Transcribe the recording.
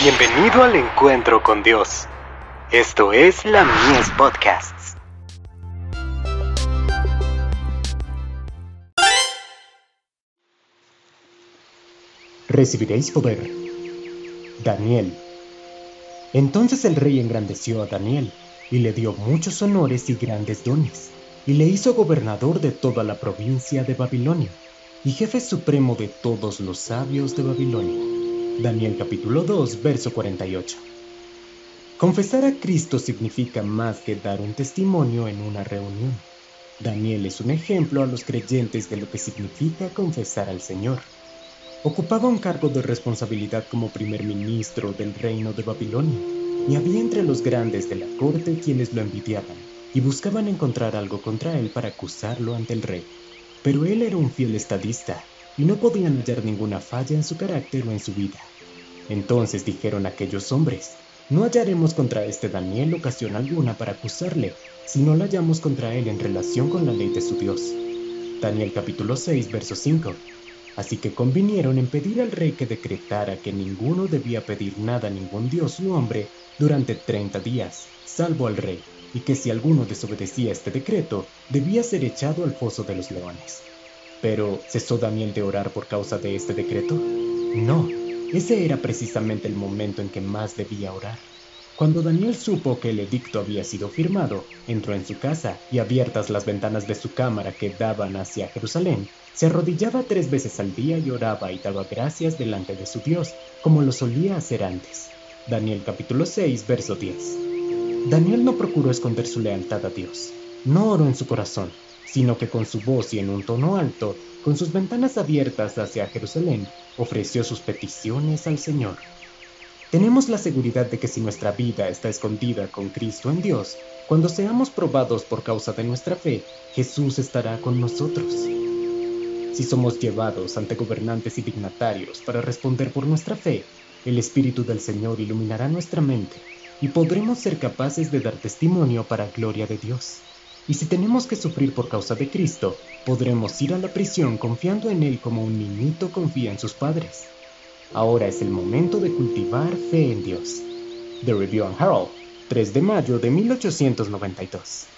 Bienvenido al encuentro con Dios. Esto es la Mies Podcasts. Recibiréis poder. Daniel. Entonces el rey engrandeció a Daniel y le dio muchos honores y grandes dones, y le hizo gobernador de toda la provincia de Babilonia, y jefe supremo de todos los sabios de Babilonia. Daniel capítulo 2, verso 48. Confesar a Cristo significa más que dar un testimonio en una reunión. Daniel es un ejemplo a los creyentes de lo que significa confesar al Señor. Ocupaba un cargo de responsabilidad como primer ministro del reino de Babilonia, y había entre los grandes de la corte quienes lo envidiaban y buscaban encontrar algo contra él para acusarlo ante el rey. Pero él era un fiel estadista y no podían hallar ninguna falla en su carácter o en su vida. Entonces dijeron aquellos hombres, no hallaremos contra este Daniel ocasión alguna para acusarle, si no la hallamos contra él en relación con la ley de su Dios. Daniel capítulo 6, verso 5. Así que convinieron en pedir al rey que decretara que ninguno debía pedir nada a ningún dios u hombre durante treinta días, salvo al rey, y que si alguno desobedecía este decreto, debía ser echado al foso de los leones. Pero, ¿cesó Daniel de orar por causa de este decreto? No, ese era precisamente el momento en que más debía orar. Cuando Daniel supo que el edicto había sido firmado, entró en su casa y abiertas las ventanas de su cámara que daban hacia Jerusalén, se arrodillaba tres veces al día y oraba y daba gracias delante de su Dios, como lo solía hacer antes. Daniel capítulo 6, verso 10. Daniel no procuró esconder su lealtad a Dios. No oró en su corazón, sino que con su voz y en un tono alto, con sus ventanas abiertas hacia Jerusalén, ofreció sus peticiones al Señor. Tenemos la seguridad de que si nuestra vida está escondida con Cristo en Dios, cuando seamos probados por causa de nuestra fe, Jesús estará con nosotros. Si somos llevados ante gobernantes y dignatarios para responder por nuestra fe, el Espíritu del Señor iluminará nuestra mente y podremos ser capaces de dar testimonio para gloria de Dios. Y si tenemos que sufrir por causa de Cristo, podremos ir a la prisión confiando en Él como un niñito confía en sus padres. Ahora es el momento de cultivar fe en Dios. The Review and Herald, 3 de mayo de 1892.